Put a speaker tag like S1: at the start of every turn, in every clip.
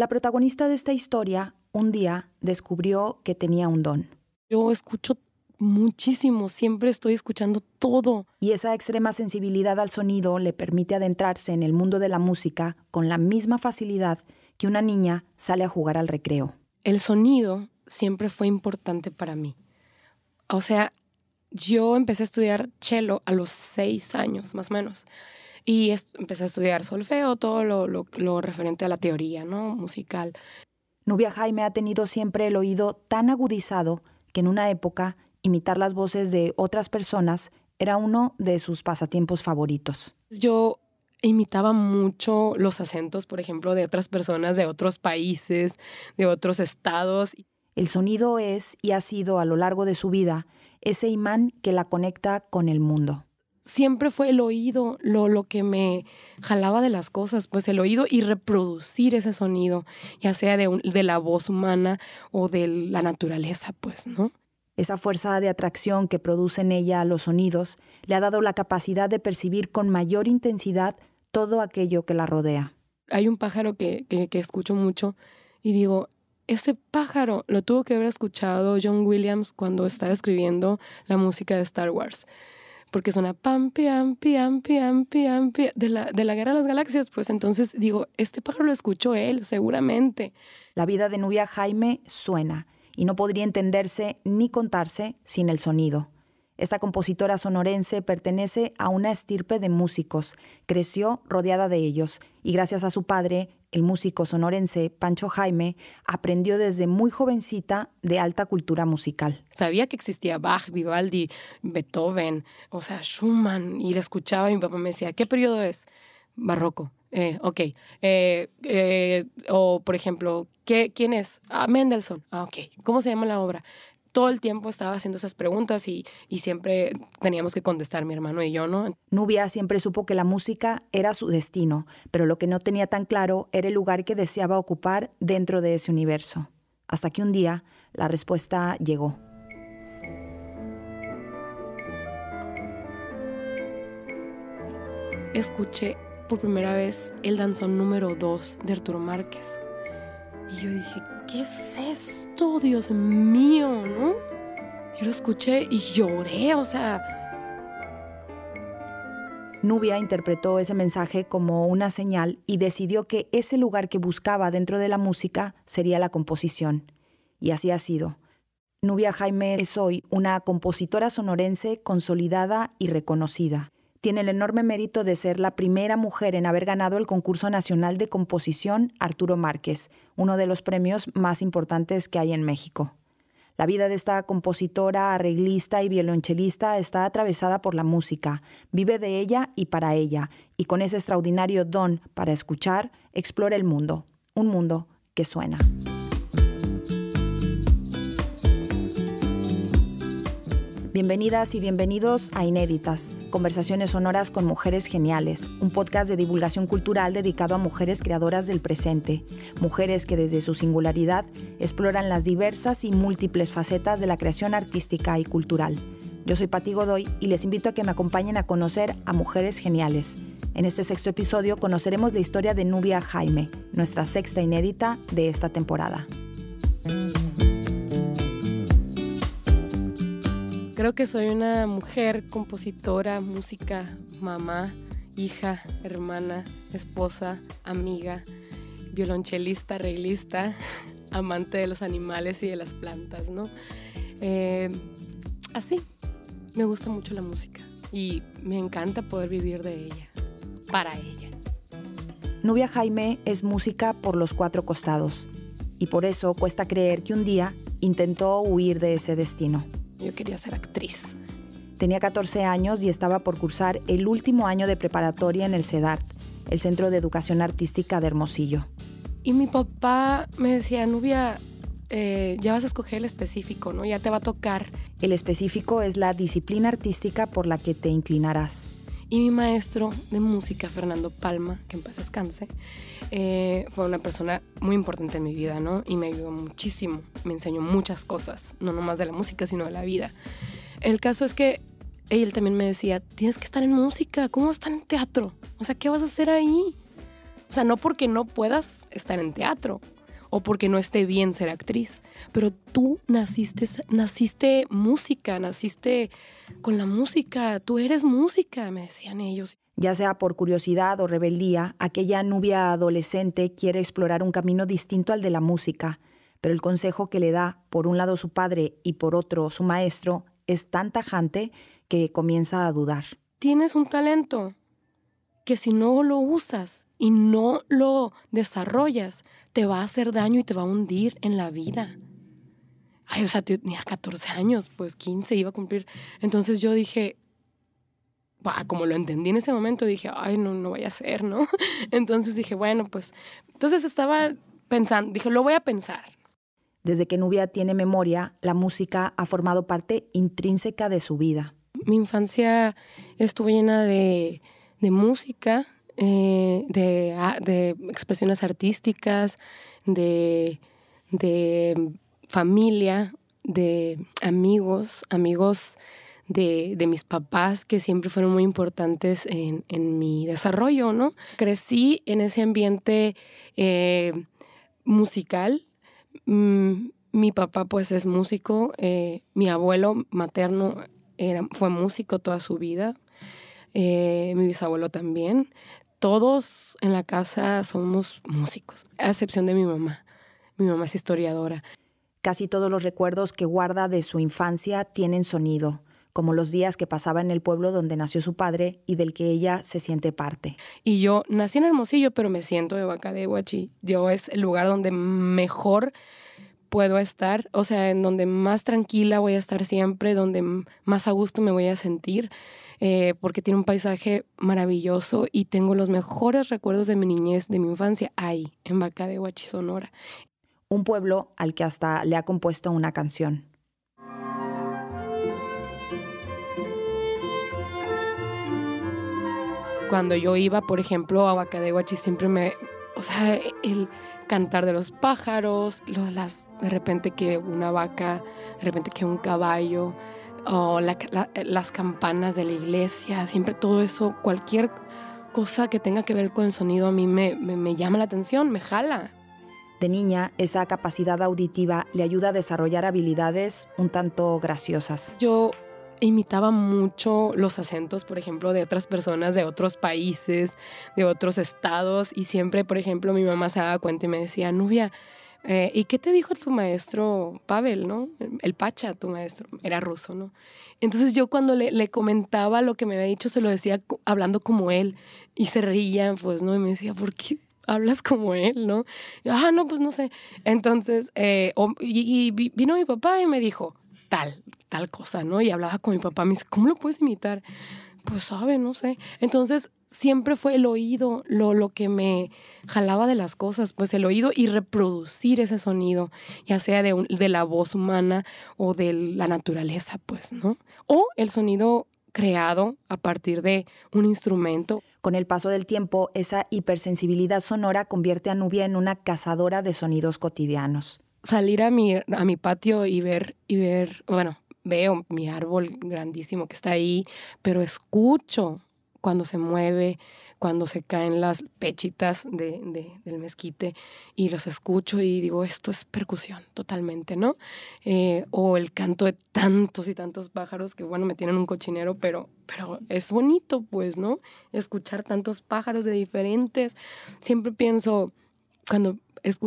S1: La protagonista de esta historia un día descubrió que tenía un don.
S2: Yo escucho muchísimo, siempre estoy escuchando todo.
S1: Y esa extrema sensibilidad al sonido le permite adentrarse en el mundo de la música con la misma facilidad que una niña sale a jugar al recreo.
S2: El sonido siempre fue importante para mí. O sea, yo empecé a estudiar cello a los seis años, más o menos. Y empecé a estudiar solfeo, todo lo, lo referente a la teoría, ¿no? Musical.
S1: Nubia Jaime ha tenido siempre el oído tan agudizado que en una época imitar las voces de otras personas era uno de sus pasatiempos favoritos.
S2: Yo imitaba mucho los acentos, por ejemplo, de otras personas de otros países, de otros estados.
S1: El sonido es y ha sido a lo largo de su vida ese imán que la conecta con el mundo.
S2: Siempre fue el oído lo, lo que me jalaba de las cosas, pues el oído y reproducir ese sonido, ya sea de, de la voz humana o de la naturaleza, pues, ¿no?
S1: Esa fuerza de atracción que produce en ella los sonidos le ha dado la capacidad de percibir con mayor intensidad todo aquello que la rodea.
S2: Hay un pájaro que, que, escucho mucho y digo, este pájaro lo tuvo que haber escuchado John Williams cuando estaba escribiendo la música de Star Wars. Porque suena pam, piam, piam, piam, piam, piam, de la, de la Guerra de las Galaxias. Pues entonces digo, este pájaro lo escuchó él, seguramente.
S1: La vida de Nubia Jaime suena y no podría entenderse ni contarse sin el sonido. Esta compositora sonorense pertenece a una estirpe de músicos, creció rodeada de ellos y gracias a su padre, el músico sonorense Pancho Jaime, aprendió desde muy jovencita de alta cultura musical.
S2: Sabía que existía Bach, Vivaldi, Beethoven, o sea, Schumann, y le escuchaba y mi papá me decía, ¿qué periodo es? Barroco. Eh, ok. Eh, eh, o, por ejemplo, ¿qué, ¿quién es? Ah, Mendelssohn. Ah, ok. ¿Cómo se llama la obra? Todo el tiempo estaba haciendo esas preguntas y, siempre teníamos que contestar mi hermano y yo, ¿no?
S1: Nubia siempre supo que la música era su destino, pero lo que no tenía tan claro era el lugar que deseaba ocupar dentro de ese universo. Hasta que un día la respuesta llegó.
S2: Escuché por primera vez el danzón número 2 de Arturo Márquez. Y yo dije, ¿qué es esto? Dios mío, ¿no? Yo lo escuché y lloré, o sea...
S1: Nubia interpretó ese mensaje como una señal y decidió que ese lugar que buscaba dentro de la música sería la composición. Y así ha sido. Nubia Jaime es hoy una compositora sonorense consolidada y reconocida tiene el enorme mérito de ser la primera mujer en haber ganado el concurso nacional de composición Arturo Márquez, uno de los premios más importantes que hay en México. La vida de esta compositora, arreglista y violonchelista está atravesada por la música, vive de ella y para ella, y con ese extraordinario don para escuchar, explora el mundo, un mundo que suena. Bienvenidas y bienvenidos a Inéditas, conversaciones sonoras con mujeres geniales, un podcast de divulgación cultural dedicado a mujeres creadoras del presente, mujeres que desde su singularidad exploran las diversas y múltiples facetas de la creación artística y cultural. Yo soy Pati Godoy y les invito a que me acompañen a conocer a mujeres geniales. En este sexto episodio conoceremos la historia de Nubia Jaime, nuestra sexta inédita de esta temporada.
S2: Creo que soy una mujer, compositora, música, mamá, hija, hermana, esposa, amiga, violonchelista, arreglista, amante de los animales y de las plantas, ¿no? Eh, así, me gusta mucho la música y me encanta poder vivir de ella, para ella.
S1: Nubia Jaime es música por los cuatro costados y por eso cuesta creer que un día intentó huir de ese destino.
S2: Yo quería ser actriz.
S1: Tenía 14 años y estaba por cursar el último año de preparatoria en el CEDART, el Centro de Educación Artística de Hermosillo.
S2: Y mi papá me decía, Nubia, eh, ya vas a escoger el específico, ¿no? Ya te va a tocar.
S1: El específico es la disciplina artística por la que te inclinarás.
S2: Y mi maestro de música, Fernando Palma, que en paz descanse, eh, fue una persona muy importante en mi vida, ¿no? Y me ayudó muchísimo, me enseñó muchas cosas, no nomás de la música, sino de la vida. El caso es que él también me decía, tienes que estar en música, ¿cómo estar en teatro? O sea, ¿qué vas a hacer ahí? O sea, no porque no puedas estar en teatro o porque no esté bien ser actriz, pero tú naciste, naciste música, naciste con la música, tú eres música, me decían ellos.
S1: Ya sea por curiosidad o rebeldía, aquella nubia adolescente quiere explorar un camino distinto al de la música, pero el consejo que le da, por un lado su padre y por otro su maestro, es tan tajante que comienza a dudar.
S2: Tienes un talento que si no lo usas y no lo desarrollas, te va a hacer daño y te va a hundir en la vida. Ay, o sea, tenía 14 años, pues 15 iba a cumplir. Entonces yo dije, como lo entendí en ese momento, dije, ay, no, no vaya a ser, ¿no? Entonces dije, bueno, pues, entonces estaba pensando, dije, lo voy a pensar.
S1: Desde que Nubia tiene memoria, la música ha formado parte intrínseca de su vida.
S2: Mi infancia estuvo llena de, de música, eh, de, expresiones artísticas, de, familia, de amigos, amigos de, mis papás que siempre fueron muy importantes en, mi desarrollo, ¿no? Crecí en ese ambiente eh, musical. Mm, mi papá pues es músico, eh, mi abuelo materno era, fue músico toda su vida, mi bisabuelo también todos en la casa somos músicos, a excepción de mi mamá. Mi mamá es historiadora.
S1: Casi todos los recuerdos que guarda de su infancia tienen sonido, como los días que pasaba en el pueblo donde nació su padre y del que ella se siente parte.
S2: Y yo nací en Hermosillo, pero me siento de Vaca de Huachi. Yo es el lugar donde mejor puedo estar, o sea, en donde más tranquila voy a estar siempre, donde más a gusto me voy a sentir. Eh, porque tiene un paisaje maravilloso y tengo los mejores recuerdos de mi niñez, de mi infancia, ahí, en Vaca de Huachi, Sonora.
S1: Un pueblo al que hasta le ha compuesto una canción.
S2: Cuando yo iba, por ejemplo, a Vaca de Huachi, siempre me, o sea, el cantar de los pájaros, las, de repente que una vaca, de repente que un caballo, o las campanas de la iglesia, siempre todo eso, cualquier cosa que tenga que ver con el sonido a mí me, me, llama la atención, me jala.
S1: De niña, esa capacidad auditiva le ayuda a desarrollar habilidades un tanto graciosas.
S2: Yo imitaba mucho los acentos, por ejemplo, de otras personas de otros países, de otros estados, y siempre, por ejemplo, mi mamá se daba cuenta y me decía, Nubia, eh, ¿Y qué te dijo tu maestro Pavel, no? El Pacha, tu maestro, era ruso, ¿no? Entonces yo cuando le, le, comentaba lo que me había dicho, se lo decía hablando como él y se reían, pues, ¿no? Y me decía, ¿por qué hablas como él, no? ah, no, pues no sé. Entonces, eh, y, vino mi papá y me dijo, tal, tal cosa, ¿no? Y hablaba con mi papá, me dice, ¿cómo lo puedes imitar? Pues sabe, no sé. Entonces, siempre fue el oído lo, lo que me jalaba de las cosas, pues el oído y reproducir ese sonido, ya sea de, de la voz humana o de la naturaleza, pues, ¿no? O el sonido creado a partir de un instrumento.
S1: Con el paso del tiempo, esa hipersensibilidad sonora convierte a Nubia en una cazadora de sonidos cotidianos.
S2: Salir a mi, a mi patio y ver, y ver, bueno, veo mi árbol grandísimo que está ahí, pero escucho cuando se mueve, cuando se caen las pechitas de, del mezquite y los escucho y digo, esto es percusión totalmente, ¿no? Eh, o el canto de tantos y tantos pájaros que, bueno, me tienen un cochinero, pero, pero es bonito, pues, ¿no? Escuchar tantos pájaros de diferentes. Siempre pienso, cuando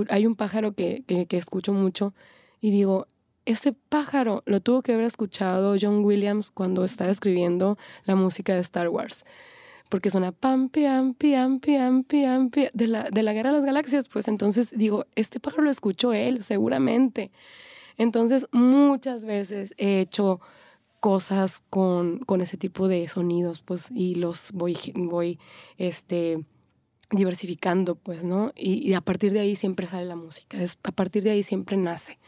S2: hay un pájaro que, que escucho mucho y digo, ese pájaro lo tuvo que haber escuchado John Williams cuando estaba escribiendo la música de Star Wars. Porque suena pam, piam, piam, piam, piam, de la, de la Guerra de las Galaxias. Pues entonces digo, este pájaro lo escuchó él, seguramente. Entonces muchas veces he hecho cosas con, con ese tipo de sonidos, pues, y los voy, voy, este, diversificando, pues, ¿no? Y, a partir de ahí siempre sale la música, a partir de ahí siempre nace.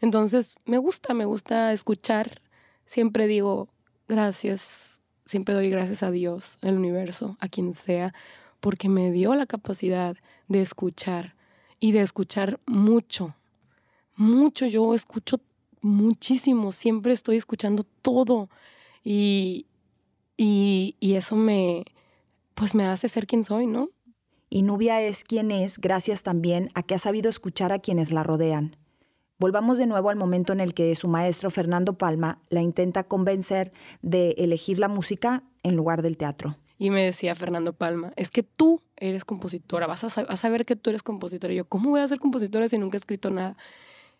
S2: Entonces, me gusta, me gusta escuchar. Siempre digo gracias, siempre doy gracias a Dios, al universo, a quien sea, porque me dio la capacidad de escuchar y de escuchar mucho. Mucho, yo escucho muchísimo, siempre estoy escuchando todo y, y, y eso me, pues me hace ser quien soy, ¿no?
S1: Y Nubia es quien es gracias también a que ha sabido escuchar a quienes la rodean. Volvamos de nuevo al momento en el que su maestro Fernando Palma la intenta convencer de elegir la música en lugar del teatro.
S2: Y me decía Fernando Palma, es que tú eres compositora, vas a, saber que tú eres compositora. Y yo, ¿cómo voy a ser compositora si nunca he escrito nada?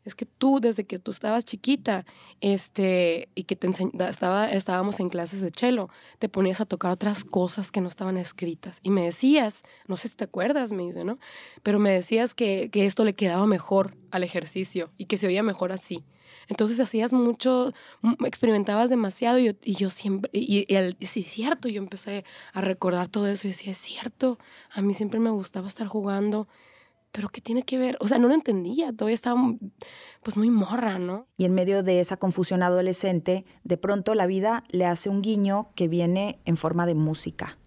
S2: Es que tú desde que tú estabas chiquita este, y que te estaba, estábamos en clases de cello, te ponías a tocar otras cosas que no estaban escritas. Y me decías, no sé si te acuerdas, me dice, ¿no? Pero me decías que, que esto le quedaba mejor al ejercicio y que se oía mejor así. Entonces hacías mucho, experimentabas demasiado y yo, siempre, y, y, sí, es cierto, yo empecé a recordar todo eso y decía, es cierto, a mí siempre me gustaba estar jugando pero ¿qué tiene que ver? O sea, no lo entendía, todavía estaba pues muy morra, ¿no?
S1: Y en medio de esa confusión adolescente, de pronto la vida le hace un guiño que viene en forma de música.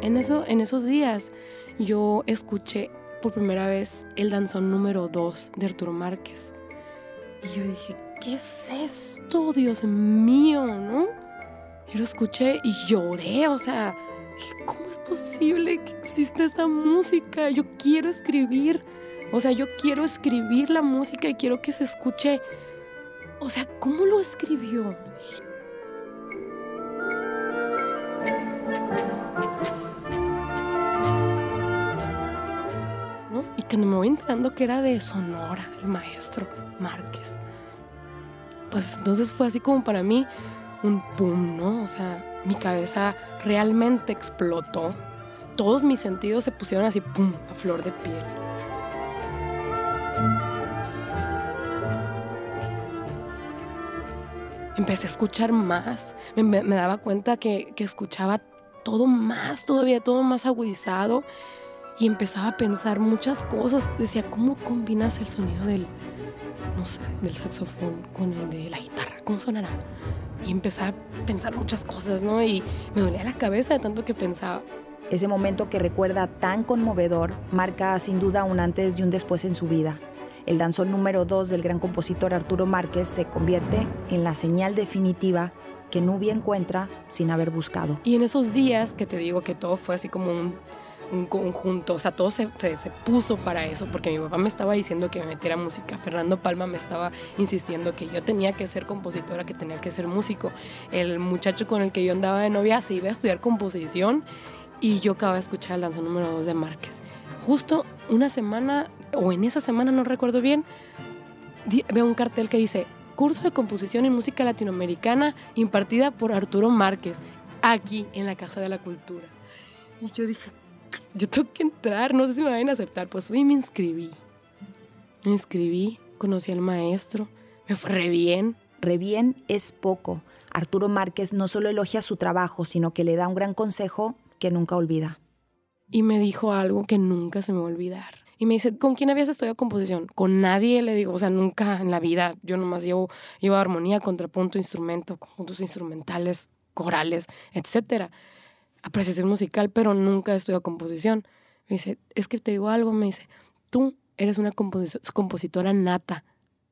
S2: En, eso, en esos días yo escuché por primera vez el danzón número 2 de Arturo Márquez. Y yo dije, ¿qué es esto, Dios mío, no? Yo lo escuché y lloré, o sea, ¿cómo es posible que exista esta música? Yo quiero escribir, o sea, yo quiero escribir la música y quiero que se escuche. O sea, ¿cómo lo escribió? ¿No? Y cuando me voy enterando que era de Sonora, el maestro Márquez. Pues entonces fue así como para mí un boom, ¿no? O sea, mi cabeza realmente explotó. Todos mis sentidos se pusieron así, pum, a flor de piel. Empecé a escuchar más. Me, daba cuenta que, que escuchaba todo más, todavía todo más agudizado. Y empezaba a pensar muchas cosas. Decía, ¿cómo combinas el sonido del, no sé, del saxofón con el de la guitarra? ¿Cómo sonará? Y empecé a pensar muchas cosas, ¿no? Y me dolía la cabeza de tanto que pensaba.
S1: Ese momento que recuerda tan conmovedor marca sin duda un antes y un después en su vida. El danzón número 2 del gran compositor Arturo Márquez se convierte en la señal definitiva que Nubia encuentra sin haber buscado.
S2: Y en esos días que te digo que todo fue así como un un conjunto, o sea, todo se, se, puso para eso, porque mi papá me estaba diciendo que me metiera música, Fernando Palma me estaba insistiendo que yo tenía que ser compositora, que tenía que ser músico, el muchacho con el que yo andaba de novia se iba a estudiar composición y yo acababa de escuchar el danzón número 2 de Márquez. Justo una semana, o en esa semana, no recuerdo bien, veo un cartel que dice, curso de composición y música latinoamericana impartida por Arturo Márquez, aquí en la Casa de la Cultura. Y yo dije, yo tengo que entrar, no sé si me van a aceptar. Pues fui y me inscribí. Me inscribí, conocí al maestro, me fue re bien.
S1: Re bien es poco. Arturo Márquez no solo elogia su trabajo, sino que le da un gran consejo que nunca olvida.
S2: Y me dijo algo que nunca se me va a olvidar. Y me dice, ¿con quién habías estudiado composición? Con nadie, le digo, o sea, nunca en la vida. Yo nomás llevo, llevo armonía, contrapunto, instrumento, conjuntos instrumentales, corales, etcétera apreciación musical, pero nunca estudiado composición. Me dice, es que te digo algo, me dice, tú eres una compositora nata.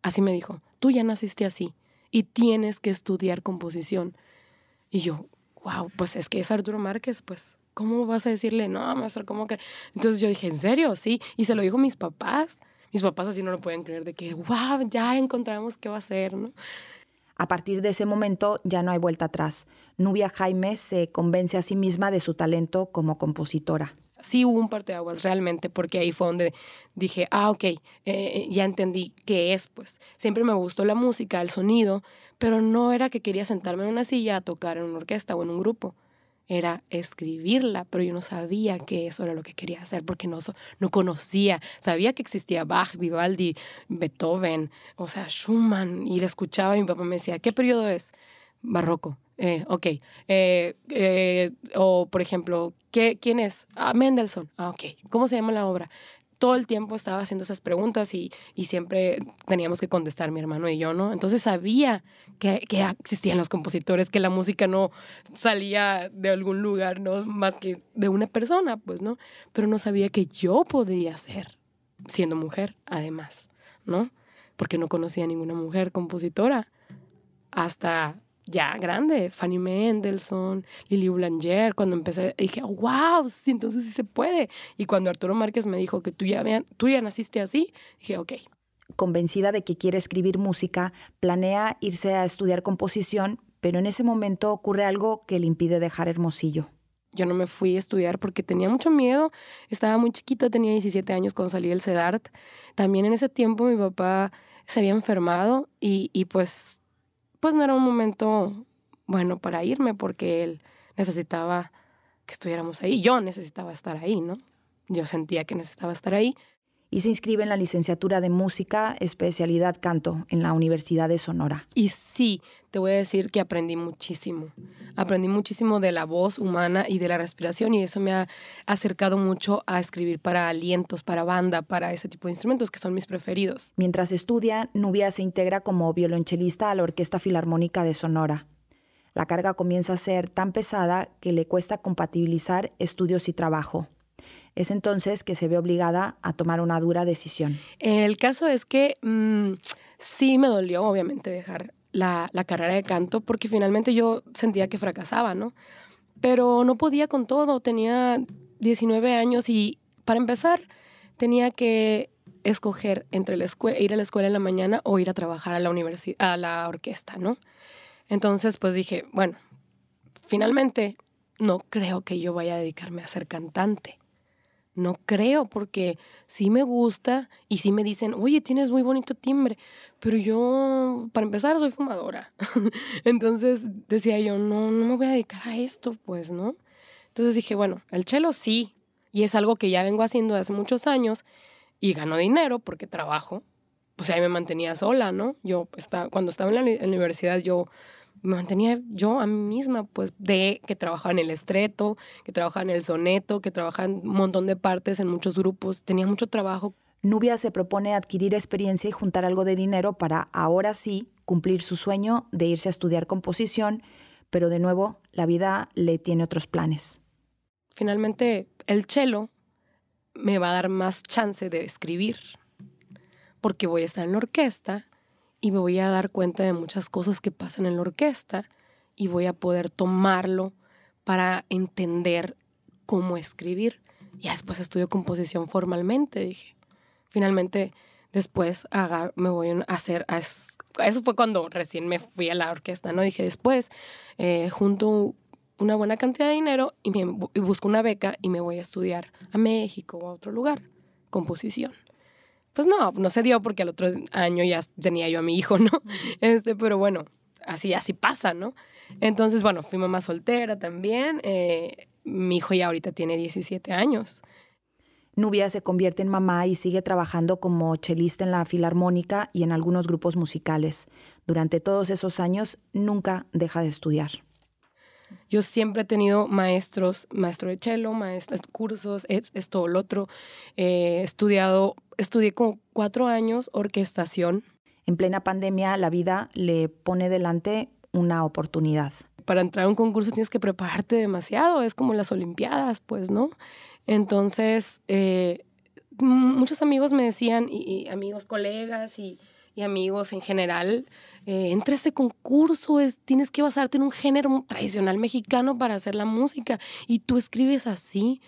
S2: Así me dijo, tú ya naciste así y tienes que estudiar composición. Y yo, wow, pues es que es Arturo Márquez, pues, ¿cómo vas a decirle, no, maestro, cómo que? Entonces yo dije, ¿en serio? Sí. Y se lo dijo a mis papás. Mis papás así no lo pueden creer de que, wow, ya encontramos qué va a ser, ¿no?
S1: A partir de ese momento ya no hay vuelta atrás. Nubia Jaime se convence a sí misma de su talento como compositora.
S2: Sí hubo un parteaguas realmente, porque ahí fue donde dije, ah, ok, eh, eh, ya entendí qué es, pues. Siempre me gustó la música, el sonido, pero no era que quería sentarme en una silla a tocar en una orquesta o en un grupo era escribirla, pero yo no sabía que eso era lo que quería hacer porque no, no conocía. Sabía que existía Bach, Vivaldi, Beethoven, o sea, Schumann, y le escuchaba y mi papá me decía, ¿qué periodo es? Barroco. Eh, ok. Eh, eh, o, por ejemplo, ¿qué, ¿quién es? Ah, Mendelssohn. Ah, ok. ¿Cómo se llama la obra? Todo el tiempo estaba haciendo esas preguntas y, siempre teníamos que contestar mi hermano y yo, ¿no? Entonces sabía que, existían los compositores, que la música no salía de algún lugar, ¿no? Más que de una persona, pues, ¿no? Pero no sabía que yo podía ser, siendo mujer, además, ¿no? Porque no conocía ninguna mujer compositora hasta ya grande, Fanny Mendelssohn, Lili Boulanger, cuando empecé, dije, wow, sí, entonces sí se puede. Y cuando Arturo Márquez me dijo que tú ya, tú ya naciste así, dije, ok.
S1: Convencida de que quiere escribir música, planea irse a estudiar composición, pero en ese momento ocurre algo que le impide dejar Hermosillo.
S2: Yo no me fui a estudiar porque tenía mucho miedo, estaba muy chiquita, tenía 17 años cuando salí del CEDART. También en ese tiempo mi papá se había enfermado y, y pues pues no era un momento bueno para irme porque él necesitaba que estuviéramos ahí. Yo necesitaba estar ahí, ¿no? Yo sentía que necesitaba estar ahí.
S1: Y se inscribe en la licenciatura de música, especialidad canto, en la Universidad de Sonora.
S2: Y sí, te voy a decir que aprendí muchísimo. Aprendí muchísimo de la voz humana y de la respiración y eso me ha acercado mucho a escribir para alientos, para banda, para ese tipo de instrumentos que son mis preferidos.
S1: Mientras estudia, Nubia se integra como violonchelista a la Orquesta Filarmónica de Sonora. La carga comienza a ser tan pesada que le cuesta compatibilizar estudios y trabajo. Es entonces que se ve obligada a tomar una dura decisión.
S2: El caso es que mm, sí me dolió, obviamente, dejar la, carrera de canto porque finalmente yo sentía que fracasaba, ¿no? Pero no podía con todo, tenía 19 años y para empezar tenía que escoger entre ir a la escuela en la mañana o ir a trabajar a la a la orquesta, ¿no? Entonces, pues dije, bueno, finalmente no creo que yo vaya a dedicarme a ser cantante. No creo, porque sí me gusta y sí me dicen, oye, tienes muy bonito timbre, pero yo, para empezar, soy fumadora. Entonces decía yo, no, no me voy a dedicar a esto, pues, ¿no? Entonces dije, bueno, el chelo sí, y es algo que ya vengo haciendo hace muchos años y gano dinero porque trabajo. Pues ahí me mantenía sola, ¿no? Yo estaba, cuando estaba en la universidad yo me mantenía yo a mí misma, pues de que trabajaba en el estreto, que trabajaba en el soneto, que trabajaba en un montón de partes, en muchos grupos, tenía mucho trabajo.
S1: Nubia se propone adquirir experiencia y juntar algo de dinero para ahora sí cumplir su sueño de irse a estudiar composición, pero de nuevo la vida le tiene otros planes.
S2: Finalmente, el cello me va a dar más chance de escribir, porque voy a estar en la orquesta y me voy a dar cuenta de muchas cosas que pasan en la orquesta y voy a poder tomarlo para entender cómo escribir. Y después estudio composición formalmente, dije. Finalmente, después me voy a hacer... eso fue cuando recién me fui a la orquesta, ¿no? Dije, después eh, junto una buena cantidad de dinero y busco una beca y me voy a estudiar a México o a otro lugar, composición pues no, no se dio porque al otro año ya tenía yo a mi hijo, ¿no? Este, pero bueno, así, así pasa, ¿no? Entonces, bueno, fui mamá soltera también. Eh, mi hijo ya ahorita tiene 17 años.
S1: Nubia se convierte en mamá y sigue trabajando como chelista en la filarmónica y en algunos grupos musicales. Durante todos esos años nunca deja de estudiar.
S2: Yo siempre he tenido maestros, maestro de cello, maestros, cursos, esto lo otro. He estudiado, estudié como cuatro años orquestación.
S1: En plena pandemia, la vida le pone delante una oportunidad.
S2: Para entrar a un concurso tienes que prepararte demasiado, es como las Olimpiadas, pues, ¿no? Entonces, eh, muchos amigos me decían, y amigos, colegas, y y amigos en general, eh, entre este concurso, es, tienes que basarte en un género tradicional mexicano para hacer la música y tú escribes así.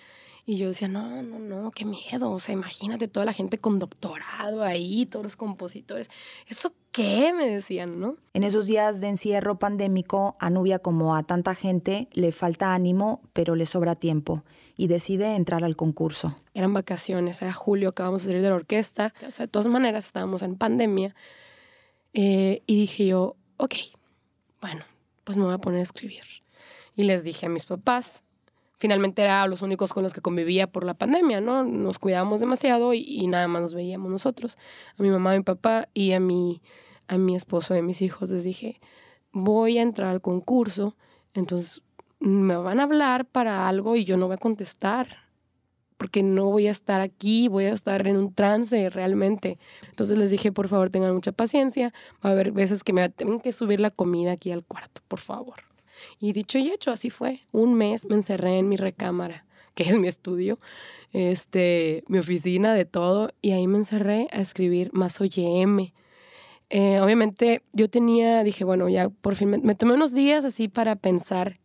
S2: Y yo decía, no, no, no, qué miedo. O sea, imagínate toda la gente con doctorado ahí, todos los compositores. ¿Eso qué? Me decían, ¿no?
S1: En esos días de encierro pandémico, a Nubia, como a tanta gente, le falta ánimo, pero le sobra tiempo y decide entrar al concurso.
S2: Eran vacaciones, era julio, acabamos de salir de la orquesta. O sea, de todas maneras, estábamos en pandemia. Eh, y dije yo, ok, bueno, pues me voy a poner a escribir. Y les dije a mis papás, finalmente eran los únicos con los que convivía por la pandemia, ¿no? Nos cuidábamos demasiado y, nada más nos veíamos nosotros. A mi mamá, a mi papá y a mi, a mi esposo y a mis hijos les dije, voy a entrar al concurso, entonces me van a hablar para algo y yo no voy a contestar, porque no voy a estar aquí, voy a estar en un trance realmente. Entonces les dije, por favor, tengan mucha paciencia, va a haber veces que me tengo que subir la comida aquí al cuarto, por favor. Y dicho y hecho, así fue. Un mes me encerré en mi recámara, que es mi estudio, este, mi oficina, de todo, y ahí me encerré a escribir más OYM. Eh, obviamente yo tenía, dije, bueno, ya por fin me, tomé unos días así para pensar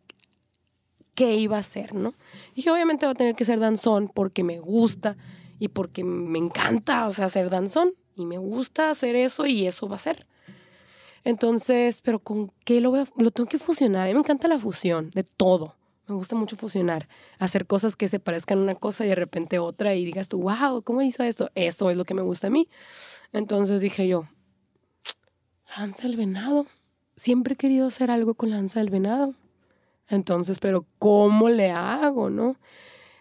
S2: qué iba a hacer, ¿no? Dije, obviamente va a tener que ser danzón porque me gusta y porque me encanta, o sea, hacer danzón y me gusta hacer eso y eso va a ser. Entonces, pero ¿con qué lo voy a, lo tengo que fusionar? A mí me encanta la fusión de todo. Me gusta mucho fusionar, hacer cosas que se parezcan una cosa y de repente otra y digas tú, wow, ¿cómo hizo esto? Eso es lo que me gusta a mí. Entonces dije yo, lanza del venado. Siempre he querido hacer algo con lanza del venado. Entonces, pero ¿cómo le hago, no?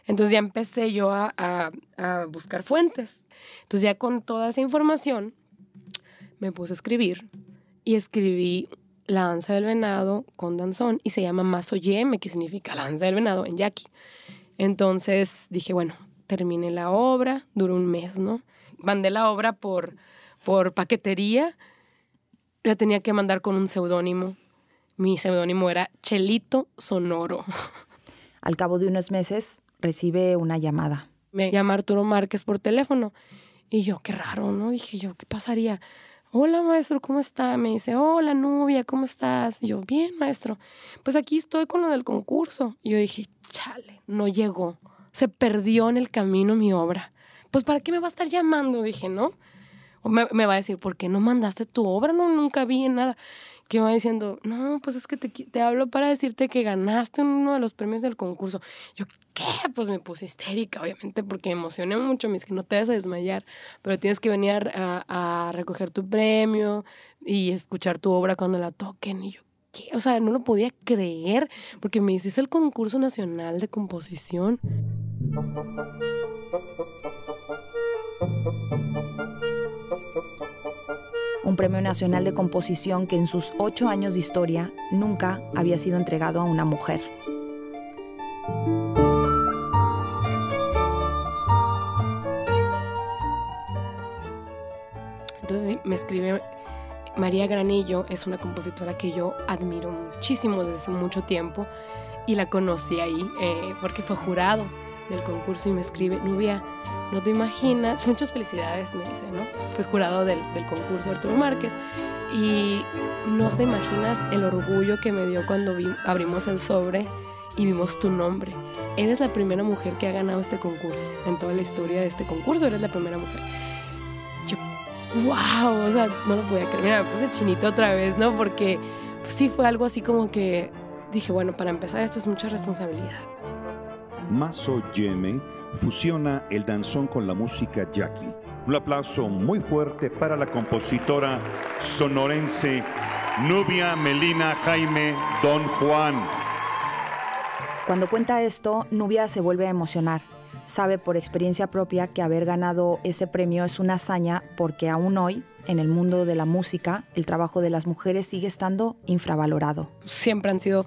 S2: Entonces ya empecé yo a, a, buscar fuentes. Entonces ya con toda esa información me puse a escribir y escribí la danza del venado con danzón y se llama Masoyeme, que significa la danza del venado en yaqui. Entonces dije, bueno, terminé la obra, duró un mes, ¿no? Mandé la obra por, por paquetería, la tenía que mandar con un seudónimo. Mi seudónimo era Chelito Sonoro.
S1: Al cabo de unos meses recibe una llamada.
S2: Me llama Arturo Márquez por teléfono. Y yo, qué raro, ¿no? Dije yo, ¿qué pasaría? Hola maestro, ¿cómo está? Me dice, hola Nubia, ¿cómo estás? Y yo, bien maestro, pues aquí estoy con lo del concurso. Y yo dije, chale, no llegó, se perdió en el camino mi obra. Pues ¿para qué me va a estar llamando? Dije, ¿no? Me, me va a decir, ¿por qué no mandaste tu obra? No, nunca vi nada que va diciendo, no, pues es que te, te, hablo para decirte que ganaste uno de los premios del concurso. Yo, ¿qué? Pues me puse histérica, obviamente, porque me emocioné mucho. Me dice que no te vas a desmayar, pero tienes que venir a, a, recoger tu premio y escuchar tu obra cuando la toquen. Y yo, ¿qué? O sea, no lo podía creer, porque me dice, el concurso nacional de composición.
S1: Un premio nacional de composición que en sus ocho años de historia nunca había sido entregado a una mujer.
S2: Entonces me escribe María Granillo, es una compositora que yo admiro muchísimo desde hace mucho tiempo y la conocí ahí eh, porque fue jurado del concurso y me escribe, Nubia, no te imaginas, muchas felicidades, me dice, ¿no? Fui jurado del, del concurso Arturo Márquez y no te imaginas el orgullo que me dio cuando abrimos el sobre y vimos tu nombre. Eres la primera mujer que ha ganado este concurso. En toda la historia de este concurso, eres la primera mujer. Yo, wow, o sea, no lo podía creer. Mira, me puse chinito otra vez, ¿no? Porque sí fue algo así como que dije, bueno, para empezar, esto es mucha responsabilidad.
S3: Maso Yemen fusiona el danzón con la música yaqui. Un aplauso muy fuerte para la compositora sonorense Nubia Melina Jaime Don Juan.
S1: Cuando cuenta esto, Nubia se vuelve a emocionar sabe por experiencia propia que haber ganado ese premio es una hazaña porque aún hoy, en el mundo de la música, el trabajo de las mujeres sigue estando infravalorado.
S2: Siempre han sido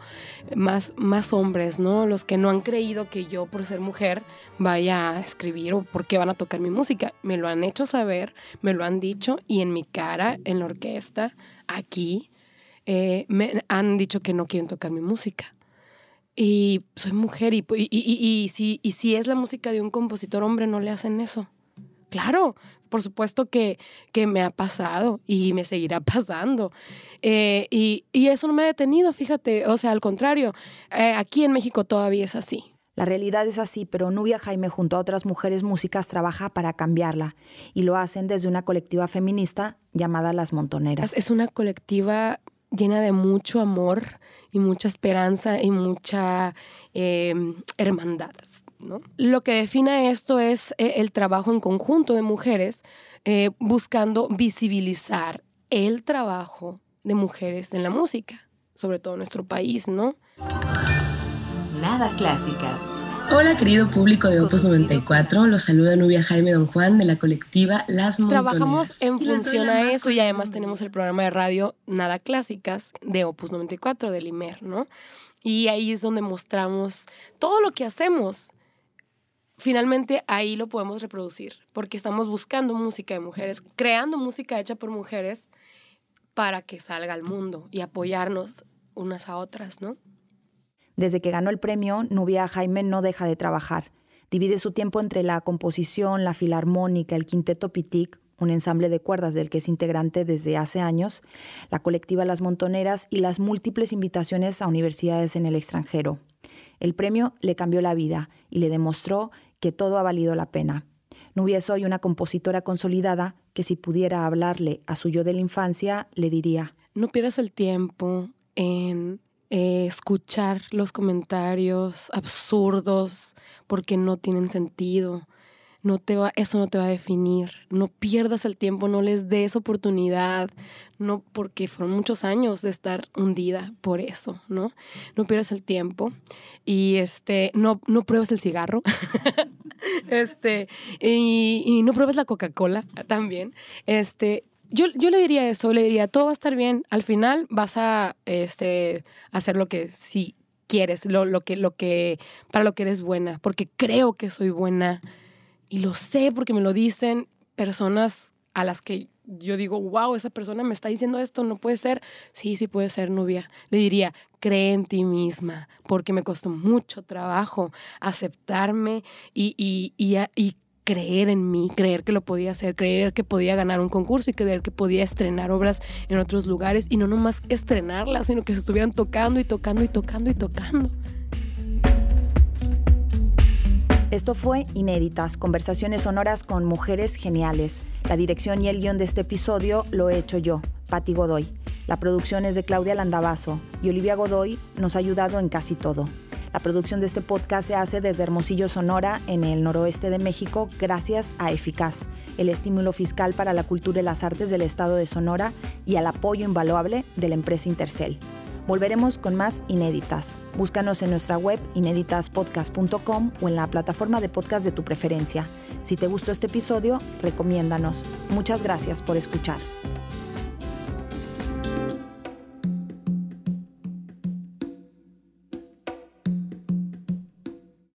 S2: más, más hombres, ¿no? Los que no han creído que yo, por ser mujer, vaya a escribir o por qué van a tocar mi música. Me lo han hecho saber, me lo han dicho y en mi cara, en la orquesta, aquí, eh, me han dicho que no quieren tocar mi música. Y soy mujer y, y, y, si, y si es la música de un compositor hombre, no le hacen eso. Claro, por supuesto que, que me ha pasado y me seguirá pasando. Eh, y, y, eso no me ha detenido, fíjate, o sea, al contrario, eh, aquí en México todavía es así.
S1: La realidad es así, pero Nubia Jaime junto a otras mujeres músicas trabaja para cambiarla y lo hacen desde una colectiva feminista llamada Las Montoneras.
S2: Es una colectiva llena de mucho amor y mucha esperanza y mucha em, hermandad. ¿no? Lo que define esto es eh, el trabajo en conjunto de mujeres eh, buscando visibilizar el trabajo de mujeres en la música, sobre todo en nuestro país, ¿no?
S4: Nada clásicas.
S5: Hola querido público de Opus 94, los saluda Nubia Jaime Don Juan de la colectiva Las Montoneras.
S2: Trabajamos en función a eso y además tenemos el programa de radio Nada Clásicas de Opus 94 del IMER, ¿no? Y ahí es donde mostramos todo lo que hacemos. Finalmente ahí lo podemos reproducir porque estamos buscando música de mujeres, creando música hecha por mujeres para que salga al mundo y apoyarnos unas a otras, ¿no?
S1: Desde que ganó el premio, Nubia Jaime no deja de trabajar. Divide su tiempo entre la composición, la filarmónica, el quinteto Pitic un ensamble de cuerdas del que es integrante desde hace años, la colectiva Las Montoneras y las múltiples invitaciones a universidades en el extranjero. El premio le cambió la vida y le demostró que todo ha valido la pena. Nubia es hoy una compositora consolidada que si pudiera hablarle a su yo de la infancia, le diría,
S2: no pierdas el tiempo en eh, escuchar los comentarios absurdos porque no tienen sentido. No te va, eso no te va a definir. No pierdas el tiempo, no les des oportunidad, no porque fueron muchos años de estar hundida por eso, ¿no? No pierdas el tiempo y este, no, no pruebes el cigarro. este, y, y no pruebes la Coca-Cola también. Este, yo, le diría eso, le diría, todo va a estar bien, al final vas a este, hacer lo que sí quieres, lo, lo, que, lo que, para lo que eres buena, porque creo que soy buena y lo sé porque me lo dicen personas a las que yo digo, wow, esa persona me está diciendo esto, no puede ser. Sí, sí puede ser, Nubia. Le diría, cree en ti misma, porque me costó mucho trabajo aceptarme y, y, y, y creer en mí, creer que lo podía hacer, creer que podía ganar un concurso y creer que podía estrenar obras en otros lugares y no nomás estrenarlas, sino que se estuvieran tocando y tocando y tocando y tocando.
S1: Esto fue Inéditas, conversaciones sonoras con mujeres geniales. La dirección y el guion de este episodio lo he hecho yo, Patti Godoy. La producción es de Claudia Landavaso y Olivia Godoy nos ha ayudado en casi todo. La producción de este podcast se hace desde Hermosillo, Sonora, en el noroeste de México, gracias a Eficaz, el estímulo fiscal para la cultura y las artes del estado de Sonora y al apoyo invaluable de la empresa Intercel. Volveremos con más inéditas. Búscanos en nuestra web inéditaspodcast.com o en la plataforma de podcast de tu preferencia. Si te gustó este episodio, recomiéndanos. Muchas gracias por escuchar.